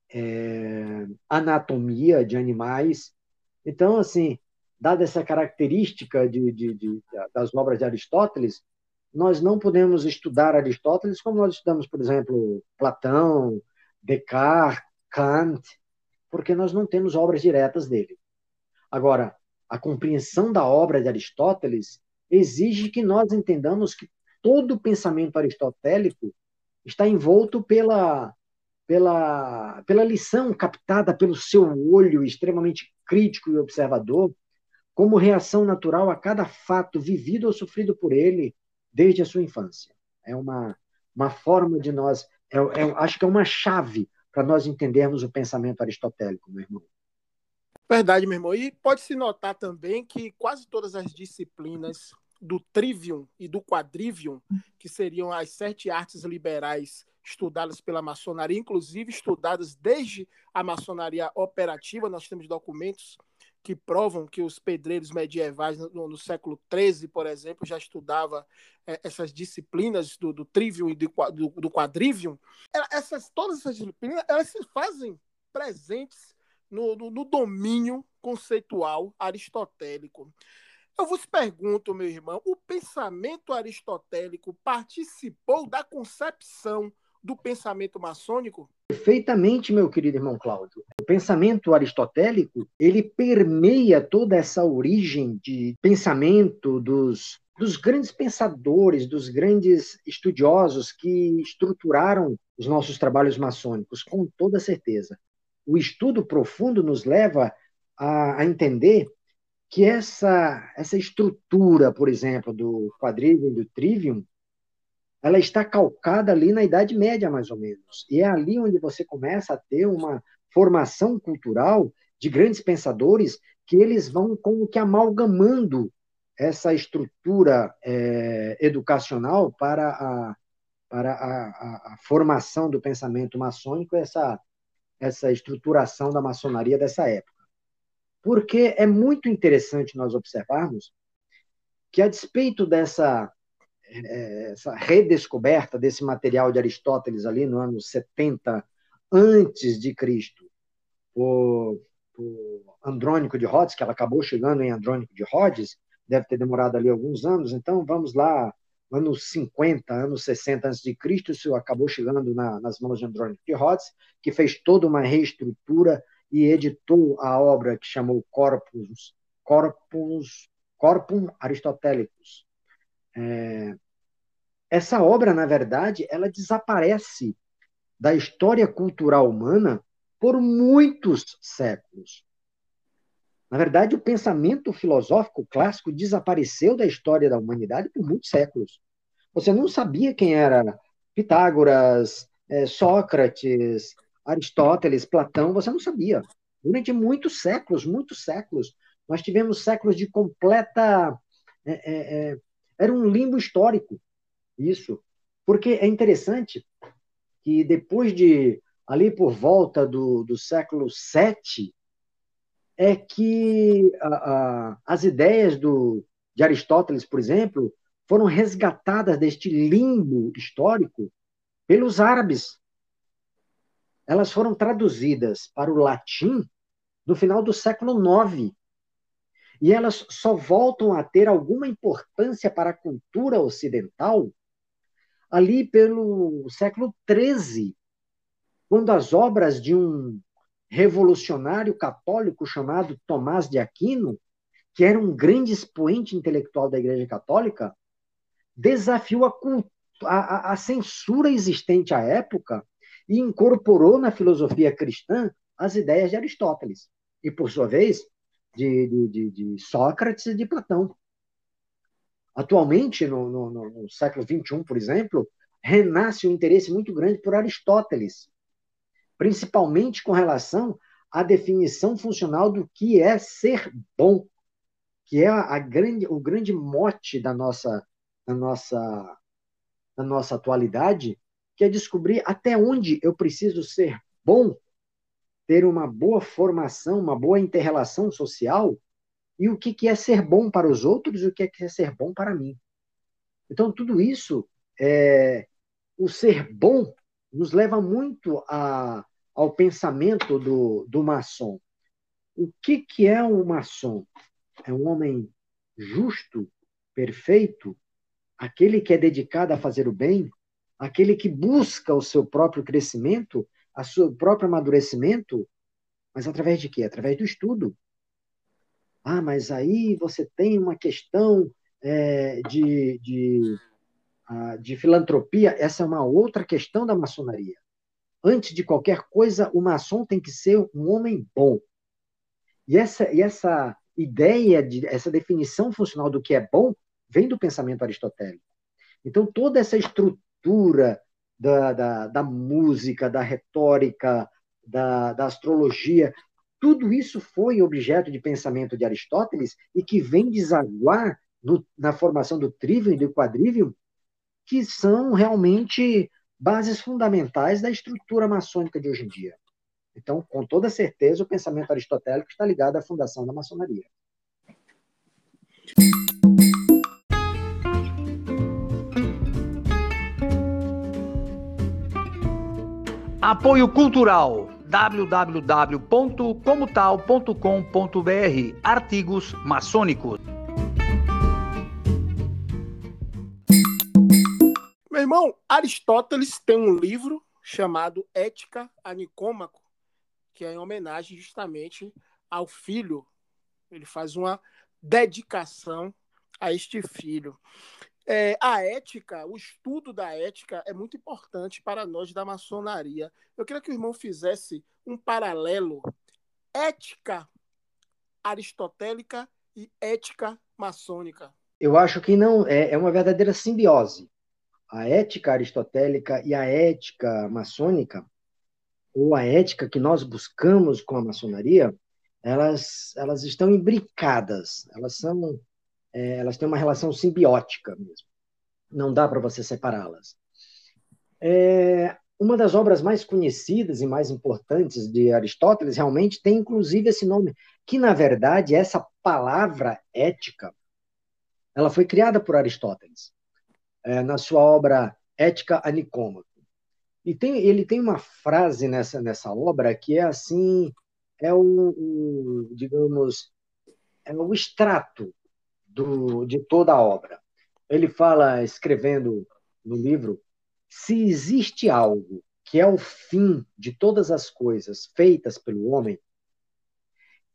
é, anatomia de animais. Então, assim, dada essa característica de, de, de, das obras de Aristóteles, nós não podemos estudar Aristóteles como nós estudamos, por exemplo, Platão, Descartes, Kant, porque nós não temos obras diretas dele. Agora, a compreensão da obra de Aristóteles exige que nós entendamos que todo o pensamento aristotélico está envolto pela, pela, pela lição captada pelo seu olho extremamente crítico e observador, como reação natural a cada fato vivido ou sofrido por ele desde a sua infância. É uma, uma forma de nós, é, é, acho que é uma chave para nós entendermos o pensamento aristotélico, meu irmão. Verdade, meu irmão. E pode-se notar também que quase todas as disciplinas do trivium e do quadrivium, que seriam as sete artes liberais estudadas pela maçonaria, inclusive estudadas desde a maçonaria operativa, nós temos documentos que provam que os pedreiros medievais no, no século XIII, por exemplo, já estudava é, essas disciplinas do, do trivium e do, do, quadrivium. Essas, todas essas disciplinas elas se fazem presentes no, no, no domínio conceitual aristotélico. Eu vos pergunto, meu irmão, o pensamento aristotélico participou da concepção do pensamento maçônico? Perfeitamente, meu querido irmão Cláudio. Pensamento aristotélico, ele permeia toda essa origem de pensamento dos, dos grandes pensadores, dos grandes estudiosos que estruturaram os nossos trabalhos maçônicos, com toda certeza. O estudo profundo nos leva a, a entender que essa, essa estrutura, por exemplo, do quadrivium e do trivium, ela está calcada ali na Idade Média, mais ou menos. E é ali onde você começa a ter uma formação cultural de grandes pensadores que eles vão como que amalgamando essa estrutura é, educacional para a, para a, a, a, formação do pensamento maçônico, essa, essa estruturação da maçonaria dessa época. Porque é muito interessante nós observarmos que, a despeito dessa é, essa redescoberta desse material de Aristóteles ali no ano 70 antes de Cristo, o, o Andrônico de Rhodes, que ela acabou chegando em Andrônico de Rhodes, deve ter demorado ali alguns anos, então vamos lá, anos 50, anos 60 antes de Cristo, isso acabou chegando na, nas mãos de Andrônico de Rhodes, que fez toda uma reestrutura e editou a obra que chamou Corpus, Corpus Corpum Aristotelicus, é, essa obra, na verdade, ela desaparece da história cultural humana por muitos séculos. Na verdade, o pensamento filosófico clássico desapareceu da história da humanidade por muitos séculos. Você não sabia quem era Pitágoras, é, Sócrates, Aristóteles, Platão, você não sabia. Durante muitos séculos, muitos séculos, nós tivemos séculos de completa é, é, é era um limbo histórico, isso. Porque é interessante que depois de, ali por volta do, do século VII, é que a, a, as ideias do, de Aristóteles, por exemplo, foram resgatadas deste limbo histórico pelos árabes. Elas foram traduzidas para o latim no final do século IX e elas só voltam a ter alguma importância para a cultura ocidental ali pelo século XIII, quando as obras de um revolucionário católico chamado Tomás de Aquino, que era um grande expoente intelectual da Igreja Católica, desafiou a, a, a censura existente à época e incorporou na filosofia cristã as ideias de Aristóteles. E, por sua vez, de, de, de, de Sócrates e de Platão. Atualmente, no, no, no século XXI, por exemplo, renasce um interesse muito grande por Aristóteles, principalmente com relação à definição funcional do que é ser bom, que é a grande, o grande mote da nossa, da nossa, da nossa atualidade, que é descobrir até onde eu preciso ser bom, ter uma boa formação, uma boa interrelação social, e o que, que é ser bom para os outros e o que é, que é ser bom para mim. Então, tudo isso, é, o ser bom, nos leva muito a, ao pensamento do, do maçom. O que, que é um maçom? É um homem justo, perfeito, aquele que é dedicado a fazer o bem, aquele que busca o seu próprio crescimento, o seu próprio amadurecimento, mas através de quê? Através do estudo. Ah, mas aí você tem uma questão é, de, de, de filantropia. Essa é uma outra questão da maçonaria. Antes de qualquer coisa, o maçom tem que ser um homem bom. E essa, e essa ideia, de, essa definição funcional do que é bom, vem do pensamento aristotélico. Então, toda essa estrutura da, da, da música, da retórica, da, da astrologia, tudo isso foi objeto de pensamento de Aristóteles e que vem desaguar no, na formação do trivium e do quadrivium, que são realmente bases fundamentais da estrutura maçônica de hoje em dia. Então, com toda certeza, o pensamento aristotélico está ligado à fundação da maçonaria. Apoio Cultural www.comotal.com.br Artigos maçônicos. Meu irmão, Aristóteles tem um livro chamado Ética a Nicômaco, que é em homenagem justamente ao filho. Ele faz uma dedicação a este filho. É, a ética, o estudo da ética é muito importante para nós da maçonaria. Eu queria que o irmão fizesse um paralelo ética aristotélica e ética maçônica. Eu acho que não é, é uma verdadeira simbiose. A ética aristotélica e a ética maçônica, ou a ética que nós buscamos com a maçonaria, elas, elas estão imbricadas, elas são é, elas têm uma relação simbiótica mesmo. Não dá para você separá-las. É, uma das obras mais conhecidas e mais importantes de Aristóteles realmente tem inclusive esse nome, que na verdade essa palavra ética, ela foi criada por Aristóteles é, na sua obra Ética a Nicômaco. E tem, ele tem uma frase nessa, nessa obra que é assim, é o, o digamos, é o extrato do, de toda a obra. Ele fala, escrevendo no livro, se existe algo que é o fim de todas as coisas feitas pelo homem,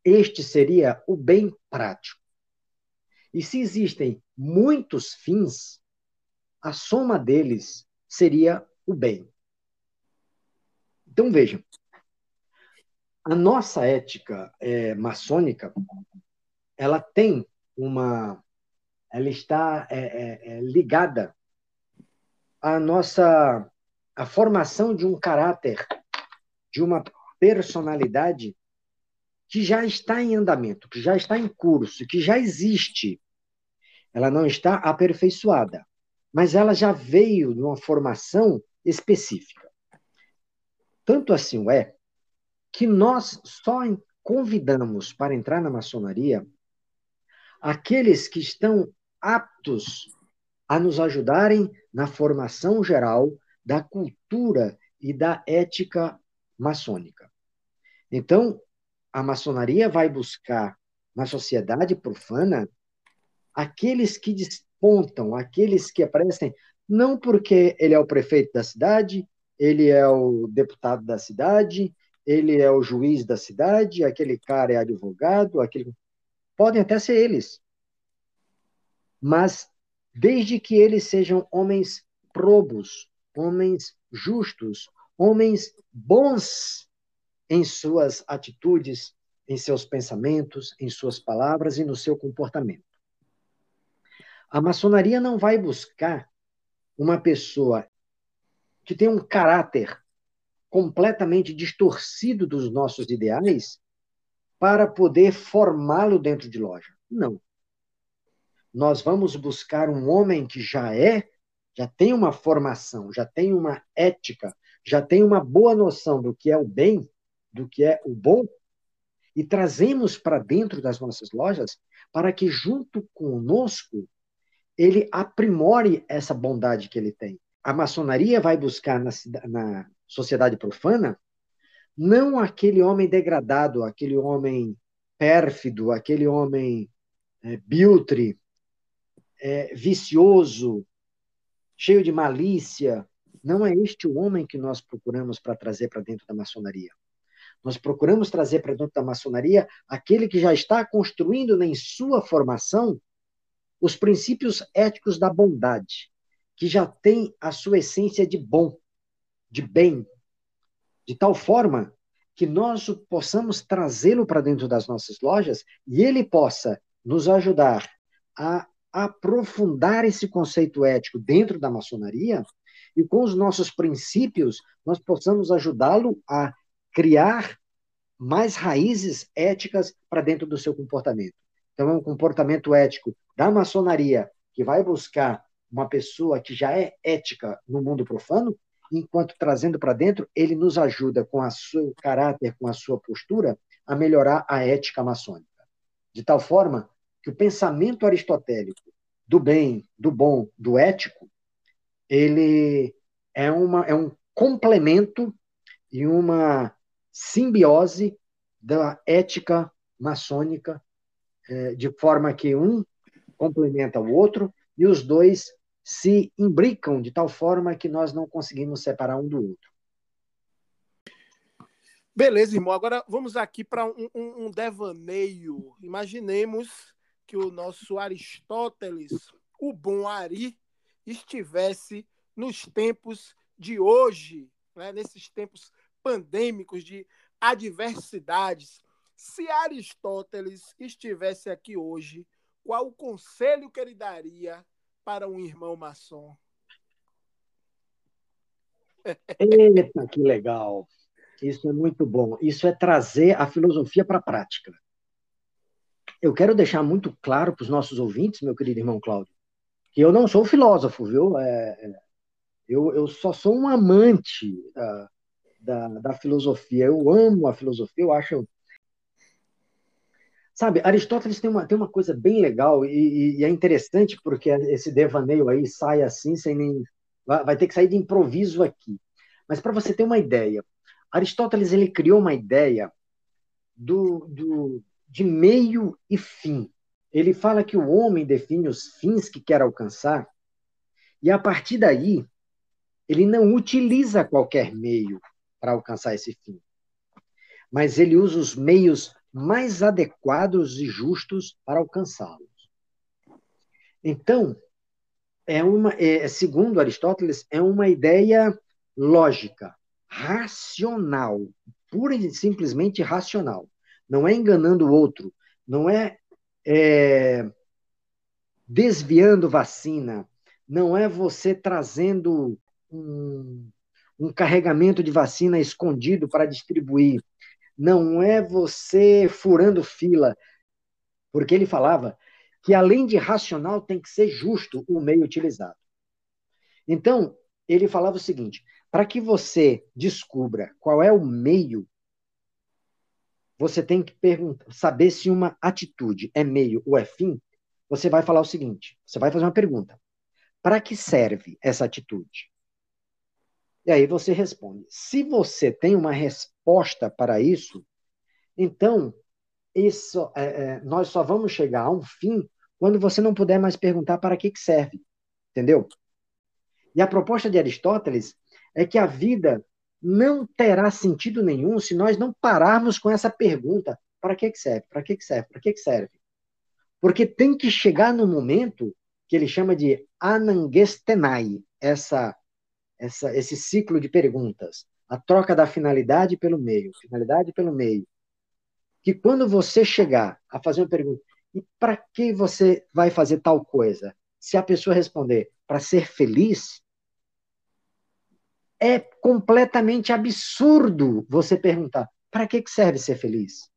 este seria o bem prático. E se existem muitos fins, a soma deles seria o bem. Então vejam, a nossa ética é, maçônica, ela tem uma, ela está é, é, é, ligada à nossa, à formação de um caráter, de uma personalidade que já está em andamento, que já está em curso, que já existe. Ela não está aperfeiçoada, mas ela já veio de uma formação específica. Tanto assim é que nós só convidamos para entrar na maçonaria aqueles que estão aptos a nos ajudarem na formação geral da cultura e da ética maçônica. Então, a maçonaria vai buscar na sociedade profana aqueles que despontam, aqueles que aparecem não porque ele é o prefeito da cidade, ele é o deputado da cidade, ele é o juiz da cidade, aquele cara é advogado, aquele Podem até ser eles. Mas desde que eles sejam homens probos, homens justos, homens bons em suas atitudes, em seus pensamentos, em suas palavras e no seu comportamento. A maçonaria não vai buscar uma pessoa que tem um caráter completamente distorcido dos nossos ideais para poder formá-lo dentro de loja. Não. Nós vamos buscar um homem que já é, já tem uma formação, já tem uma ética, já tem uma boa noção do que é o bem, do que é o bom, e trazemos para dentro das nossas lojas para que, junto conosco, ele aprimore essa bondade que ele tem. A maçonaria vai buscar na, na sociedade profana não aquele homem degradado, aquele homem pérfido, aquele homem é, biltre, é, vicioso, cheio de malícia. Não é este o homem que nós procuramos para trazer para dentro da maçonaria. Nós procuramos trazer para dentro da maçonaria aquele que já está construindo em sua formação os princípios éticos da bondade, que já tem a sua essência de bom, de bem, de tal forma que nós possamos trazê-lo para dentro das nossas lojas e ele possa nos ajudar a aprofundar esse conceito ético dentro da maçonaria e com os nossos princípios nós possamos ajudá-lo a criar mais raízes éticas para dentro do seu comportamento. Então, é um comportamento ético da maçonaria que vai buscar uma pessoa que já é ética no mundo profano, enquanto trazendo para dentro, ele nos ajuda com o seu caráter, com a sua postura, a melhorar a ética maçônica. De tal forma que o pensamento aristotélico do bem, do bom, do ético, ele é, uma, é um complemento e uma simbiose da ética maçônica, é, de forma que um complementa o outro e os dois se imbricam de tal forma que nós não conseguimos separar um do outro. Beleza, irmão. Agora vamos aqui para um, um, um, devaneio. Imaginemos que o nosso Aristóteles, o bom Ari, estivesse nos tempos de hoje, né, nesses tempos pandêmicos, de adversidades. Se Aristóteles estivesse aqui hoje, qual o conselho que ele daria para um irmão maçom? Eita, que legal! Isso é muito bom. Isso é trazer a filosofia para a prática. Eu quero deixar muito claro para os nossos ouvintes, meu querido irmão Cláudio, que eu não sou filósofo, viu? É, é eu, eu só sou um amante uh, da, da filosofia. Eu amo a filosofia, eu acho. Sabe, Aristóteles tem uma, tem uma coisa bem legal e, e é interessante porque esse devaneio aí sai assim, sem nem. Vai, vai ter que sair de improviso aqui. Mas para você ter uma ideia, Aristóteles ele criou uma ideia do, do, de meio e fim. Ele fala que o homem define os fins que quer alcançar e a partir daí ele não utiliza qualquer meio para alcançar esse fim. Mas ele usa os meios mais adequados e justos para alcançá-los. Então, é uma, é, segundo Aristóteles, é uma ideia lógica, racional, pura e simplesmente racional. Não é enganando o outro, não é, é desviando vacina, não é você trazendo um, um carregamento de vacina escondido para distribuir. Não é você furando fila, porque ele falava que além de racional tem que ser justo o meio utilizado. Então, ele falava o seguinte: para que você descubra qual é o meio, você tem que saber se uma atitude é meio ou é fim. Você vai falar o seguinte: você vai fazer uma pergunta. Para que serve essa atitude? E aí você responde. Se você tem uma resposta para isso, então isso, é, é, nós só vamos chegar a um fim quando você não puder mais perguntar para que, que serve. Entendeu? E a proposta de Aristóteles é que a vida não terá sentido nenhum se nós não pararmos com essa pergunta: para que, que serve? Para que, que serve? Para que, que serve? Porque tem que chegar no momento que ele chama de anangestenai, essa essa, esse ciclo de perguntas. A troca da finalidade pelo meio, finalidade pelo meio. que quando você chegar a fazer uma pergunta, e para que você vai fazer tal coisa? Se a pessoa responder para ser feliz, é completamente absurdo você perguntar: para que serve ser feliz?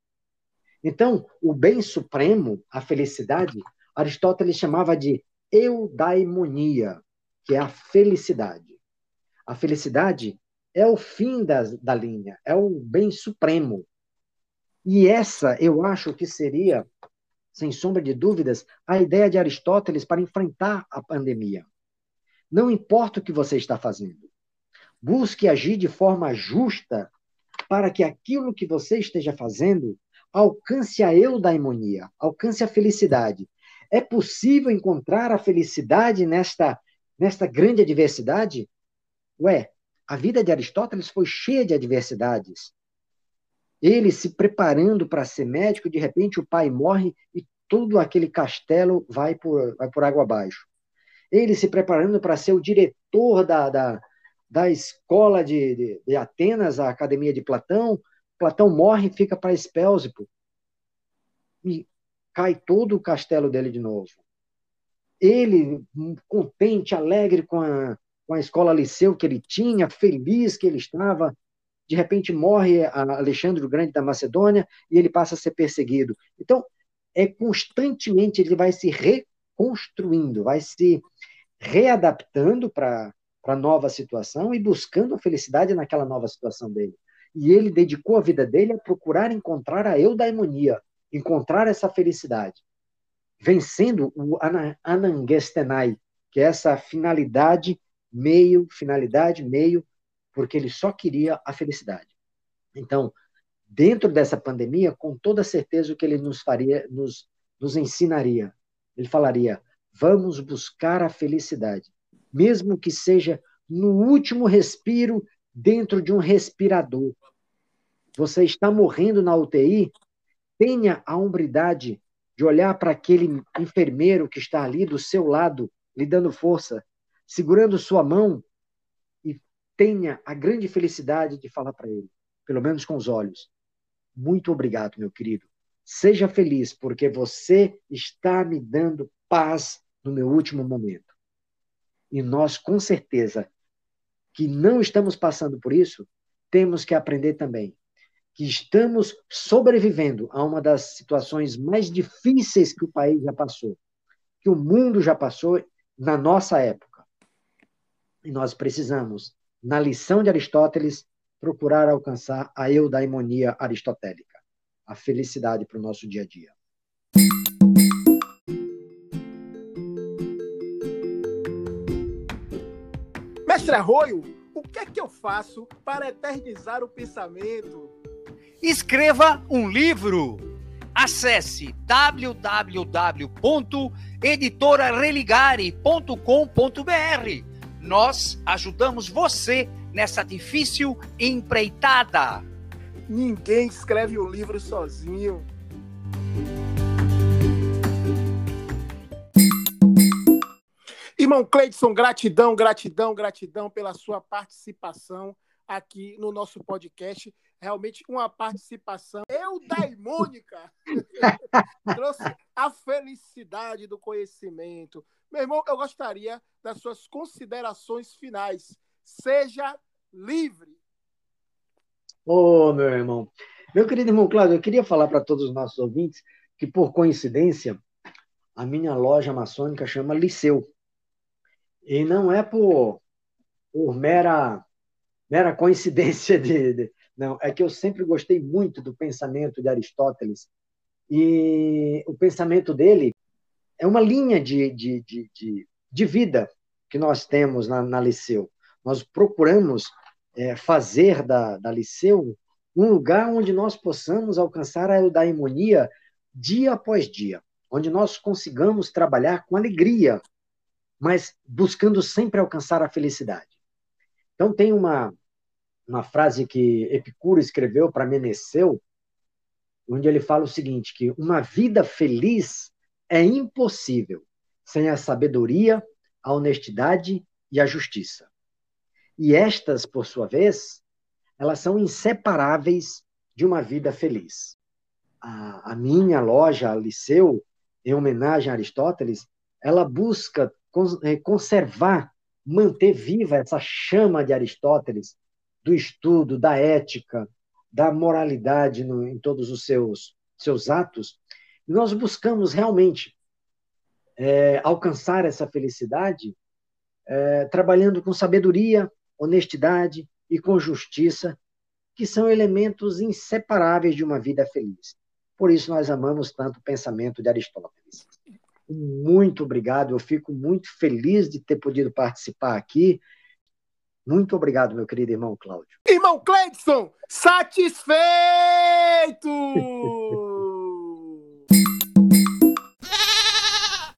Então, o bem supremo, a felicidade, Aristóteles chamava de eudaimonia, que é a felicidade. A felicidade é o fim da, da linha, é o bem supremo. E essa, eu acho que seria, sem sombra de dúvidas, a ideia de Aristóteles para enfrentar a pandemia. Não importa o que você está fazendo, busque agir de forma justa para que aquilo que você esteja fazendo alcance a eudaimonia, alcance a felicidade. É possível encontrar a felicidade nesta, nesta grande adversidade? Ué, a vida de Aristóteles foi cheia de adversidades. Ele se preparando para ser médico, de repente o pai morre e todo aquele castelo vai por, vai por água abaixo. Ele se preparando para ser o diretor da, da, da escola de, de, de Atenas, a academia de Platão, Platão morre e fica para Espélsipo. E cai todo o castelo dele de novo. Ele, contente, alegre com a, com a escola liceu que ele tinha, feliz que ele estava, de repente morre Alexandre o Grande da Macedônia e ele passa a ser perseguido. Então, é constantemente ele vai se reconstruindo, vai se readaptando para a nova situação e buscando a felicidade naquela nova situação dele. E ele dedicou a vida dele a procurar encontrar a eudaimonia, encontrar essa felicidade, vencendo o anangestenai, que é essa finalidade meio, finalidade meio, porque ele só queria a felicidade. Então, dentro dessa pandemia, com toda certeza o que ele nos faria, nos, nos ensinaria, ele falaria: vamos buscar a felicidade, mesmo que seja no último respiro dentro de um respirador. Você está morrendo na UTI, tenha a hombridade de olhar para aquele enfermeiro que está ali do seu lado, lhe dando força, segurando sua mão, e tenha a grande felicidade de falar para ele, pelo menos com os olhos: Muito obrigado, meu querido. Seja feliz, porque você está me dando paz no meu último momento. E nós, com certeza, que não estamos passando por isso, temos que aprender também que estamos sobrevivendo a uma das situações mais difíceis que o país já passou, que o mundo já passou na nossa época. E nós precisamos, na lição de Aristóteles, procurar alcançar a eudaimonia aristotélica, a felicidade para o nosso dia a dia. Mestre Arroio, o que é que eu faço para eternizar o pensamento? Escreva um livro. Acesse www.editorareligare.com.br. Nós ajudamos você nessa difícil empreitada. Ninguém escreve um livro sozinho. Irmão Cleidson, gratidão, gratidão, gratidão pela sua participação aqui no nosso podcast. Realmente uma participação eudaimônica. Trouxe a felicidade do conhecimento. Meu irmão, eu gostaria das suas considerações finais. Seja livre. Ô, oh, meu irmão. Meu querido irmão Cláudio, eu queria falar para todos os nossos ouvintes que, por coincidência, a minha loja maçônica chama Liceu. E não é por, por mera mera coincidência de, de, Não, é que eu sempre gostei muito do pensamento de Aristóteles. E o pensamento dele é uma linha de, de, de, de, de vida que nós temos na, na Liceu. Nós procuramos é, fazer da, da Liceu um lugar onde nós possamos alcançar a eudaimonia dia após dia, onde nós consigamos trabalhar com alegria, mas buscando sempre alcançar a felicidade. Então, tem uma, uma frase que Epicuro escreveu para Meneceu, onde ele fala o seguinte: que uma vida feliz é impossível sem a sabedoria, a honestidade e a justiça. E estas, por sua vez, elas são inseparáveis de uma vida feliz. a, a minha loja, a Liceu, em homenagem a Aristóteles, ela busca eh, conservar, manter viva essa chama de Aristóteles, do estudo, da ética, da moralidade no, em todos os seus, seus atos. Nós buscamos realmente é, alcançar essa felicidade é, trabalhando com sabedoria, honestidade e com justiça, que são elementos inseparáveis de uma vida feliz. Por isso nós amamos tanto o pensamento de Aristóteles. Muito obrigado, eu fico muito feliz de ter podido participar aqui. Muito obrigado, meu querido irmão Cláudio. Irmão Cleidson, satisfeito!